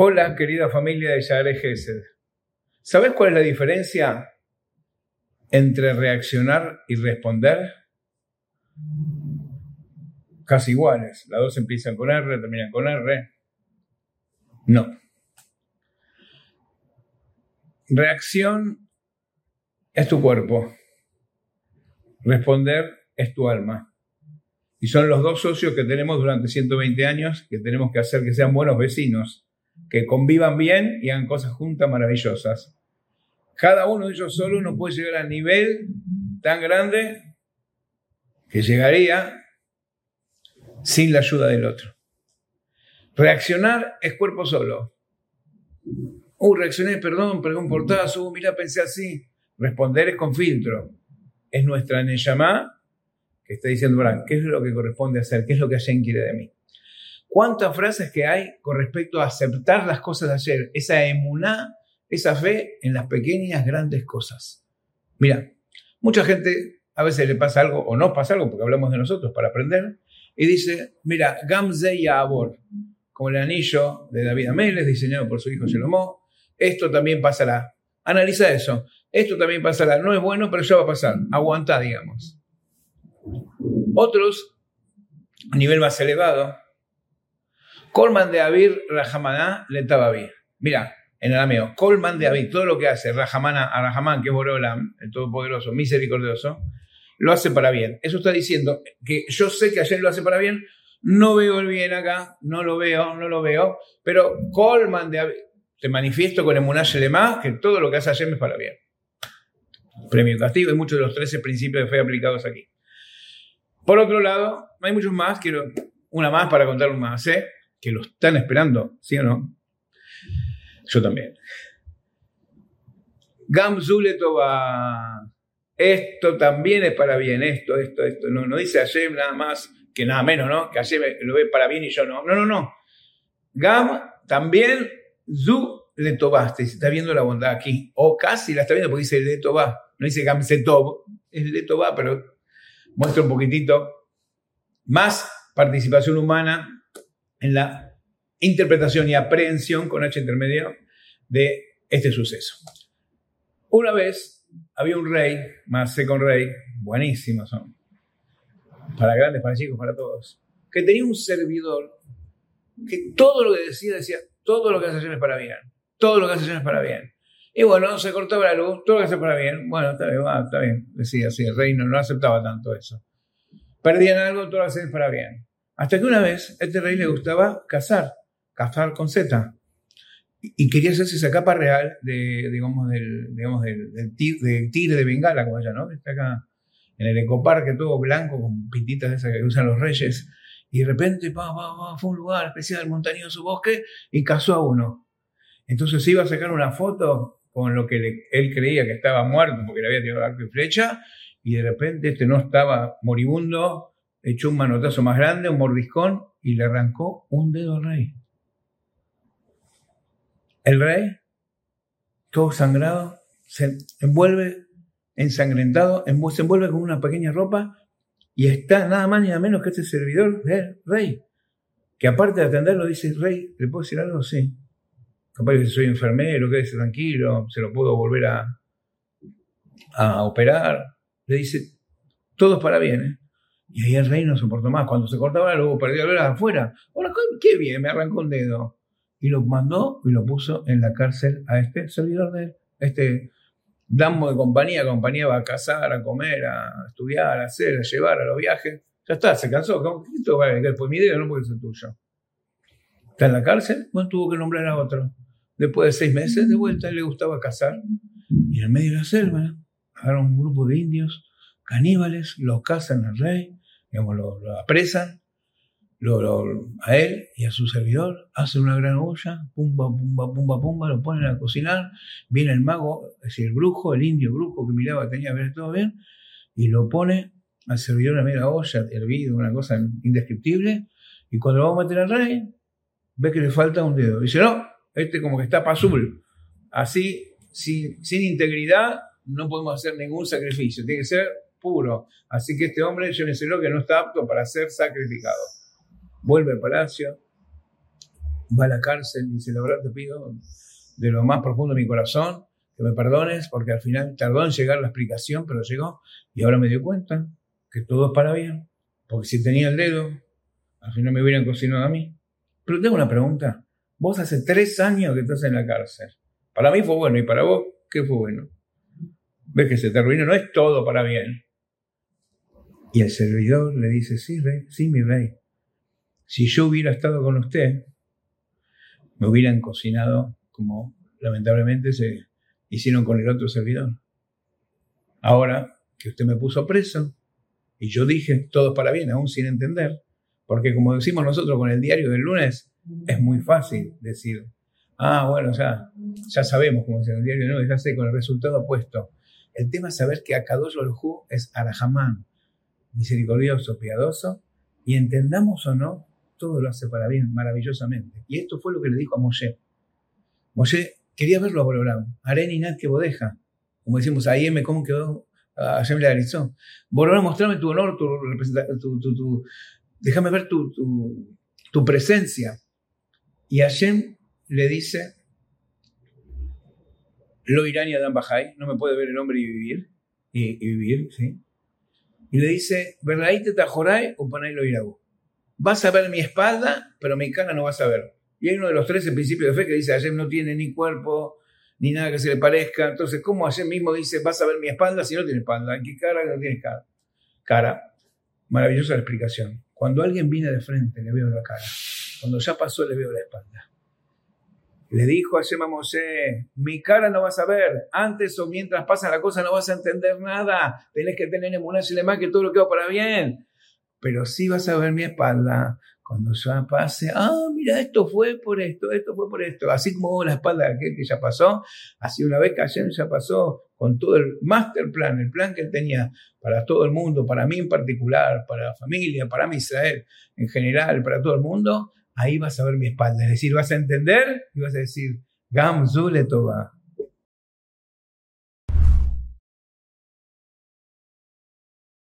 Hola, querida familia de Yahre Gesed. ¿Sabes cuál es la diferencia entre reaccionar y responder? Casi iguales. Las dos empiezan con R, terminan con R. No. Reacción es tu cuerpo. Responder es tu alma. Y son los dos socios que tenemos durante 120 años que tenemos que hacer que sean buenos vecinos que convivan bien y hagan cosas juntas maravillosas. Cada uno de ellos solo no puede llegar al nivel tan grande que llegaría sin la ayuda del otro. Reaccionar es cuerpo solo. Uh, reaccioné, perdón, perdón portazo, uh, mira, pensé así. Responder es con filtro. Es nuestra Neyamá que está diciendo, ¿qué es lo que corresponde hacer? ¿Qué es lo que Hashem quiere de mí? ¿Cuántas frases que hay con respecto a aceptar las cosas de ayer? Esa emuná, esa fe en las pequeñas, grandes cosas. Mira, mucha gente a veces le pasa algo o no pasa algo porque hablamos de nosotros para aprender y dice, mira, Gamze Abor, como el anillo de David Ameles diseñado por su hijo Shelomó, esto también pasará. Analiza eso. Esto también pasará. No es bueno, pero ya va a pasar. Aguanta, digamos. Otros, a nivel más elevado, Colman de Abir Rajamaná le bien. Mira, en arameo, Colman de Abir, todo lo que hace Rajamana a Rahamán, que es Borolam, el Todopoderoso, misericordioso, lo hace para bien. Eso está diciendo que yo sé que ayer lo hace para bien, no veo el bien acá, no lo veo, no lo veo, pero Colman de Abir, te manifiesto con Emunash Lema que todo lo que hace ayer es para bien. Premio castigo y muchos de los 13 principios de fe aplicados aquí. Por otro lado, hay muchos más, quiero una más para contar un más, ¿eh? que lo están esperando, ¿sí o no? Yo también. Gamzuletova. Esto también es para bien, esto, esto, esto. No, no dice Hashem nada más que nada menos, ¿no? Que Hashem lo ve para bien y yo no. No, no, no. Gam también Zu le tobaste, está viendo la bondad aquí. O casi la está viendo porque dice le toba. No dice Gam Zetov, es le toba, pero muestra un poquitito más participación humana en la interpretación y aprehensión con H intermedio de este suceso. Una vez había un rey, más con rey, buenísimos son, para grandes, para chicos, para todos, que tenía un servidor que todo lo que decía decía, todo lo que hace es para bien, todo lo que hace es para bien. Y bueno, se cortaba la luz, todo lo que hace para bien, bueno, está bien, está bien, decía así, el rey no, aceptaba tanto eso. Perdían algo, todo lo que hacen para bien. Hasta que una vez a este rey le gustaba cazar, cazar con Z. Y quería hacerse esa capa real de, digamos, del, digamos, del, tigre, de Bengala, como ella, ¿no? Está acá en el ecoparque todo blanco, con pintitas de esas que usan los reyes. Y de repente, pa, pa, fue un lugar especial, montañoso bosque, y cazó a uno. Entonces iba a sacar una foto con lo que él creía que estaba muerto porque le había tirado arco y flecha, y de repente este no estaba moribundo, echó un manotazo más grande, un mordiscón, y le arrancó un dedo al rey. El rey, todo sangrado, se envuelve ensangrentado, se envuelve con una pequeña ropa y está nada más ni nada menos que este servidor del rey, que aparte de atenderlo dice, rey, ¿le puedo decir algo? Sí. Capaz que soy enfermero, quédese tranquilo, se lo puedo volver a, a operar. Le dice, todo para bien, ¿eh? Y ahí el rey no soportó más. Cuando se cortaba luego la de afuera. Ahora, qué bien, me arrancó un dedo. Y lo mandó y lo puso en la cárcel a este servidor de él, este damo de compañía. Compañía va a cazar, a comer, a estudiar, a hacer, a llevar a los viajes. Ya está, se cansó. ¿Qué Después mi dedo no puede ser tuyo. Está en la cárcel, bueno, tuvo que nombrar a otro. Después de seis meses, de vuelta, le gustaba cazar. Y en medio de la selva, agarraron un grupo de indios caníbales, lo cazan al rey digamos, lo, apresan, lo, a él y a su servidor, hacen una gran olla, pumba, pumba, pumba, pumba, lo ponen a cocinar, viene el mago, es decir, el brujo, el indio brujo que miraba, tenía que ver todo bien, y lo pone al servidor en media olla, hervido, una cosa indescriptible, y cuando lo vamos a meter al rey, ve que le falta un dedo. Dice, no, este como que está azul. Así, sin, integridad, no podemos hacer ningún sacrificio. Tiene que ser puro. Así que este hombre, llévenselo que no está apto para ser sacrificado. Vuelve al palacio, va a la cárcel y dice, la verdad te pido de lo más profundo de mi corazón que me perdones porque al final tardó en llegar la explicación, pero llegó y ahora me dio cuenta que todo es para bien. Porque si tenía el dedo, al final me hubieran cocinado a mí. Pero tengo una pregunta. Vos hace tres años que estás en la cárcel. Para mí fue bueno y para vos, ¿qué fue bueno? ¿Ves que se terminó? No es todo para bien. Y el servidor le dice, sí, rey, sí, mi rey. Si yo hubiera estado con usted, me hubieran cocinado como lamentablemente se hicieron con el otro servidor. Ahora que usted me puso preso y yo dije todo para bien, aún sin entender, porque como decimos nosotros con el diario del lunes, es muy fácil decir, ah, bueno, ya, ya sabemos cómo es el diario lunes, ya sé con el resultado opuesto. El tema es saber que Akadosh Hu es Arahamán, misericordioso, piadoso, y entendamos o no, todo lo hace para bien, maravillosamente. Y esto fue lo que le dijo a Moshe. Moshe quería verlo a Borolam, Areni Nat que bodeja. Como decimos, ahí me cómo quedó, Hashem le analizó. Borolam, mostrame tu honor, tu, tu, déjame ver tu, tu, presencia. Y Hashem le dice, lo irán y Adam Bajay, no me puede ver el hombre y vivir, y, vivir, ¿sí? Y le dice, ¿verdad? tajoray o panay lo irá? Vas a ver mi espalda, pero mi cara no vas a ver. Y hay uno de los tres principios de fe que dice, Hashem no tiene ni cuerpo, ni nada que se le parezca. Entonces, ¿cómo Hashem mismo dice, vas a ver mi espalda si no tiene espalda? ¿Qué cara no tiene cara? Cara. Maravillosa la explicación. Cuando alguien viene de frente, le veo la cara. Cuando ya pasó, le veo la espalda. Le dijo a Hashem a Mosé, mi cara no vas a ver. Antes o mientras pasa la cosa no vas a entender nada. Tenés que tener en y más que todo lo que va para bien. Pero sí vas a ver mi espalda cuando ya pase, ah, mira, esto fue por esto, esto fue por esto, así como la espalda de aquel que ya pasó, así una vez que ayer ya pasó con todo el master plan, el plan que él tenía para todo el mundo, para mí en particular, para la familia, para mi Israel en general, para todo el mundo, ahí vas a ver mi espalda, es decir, vas a entender y vas a decir, Gam Zule Toba,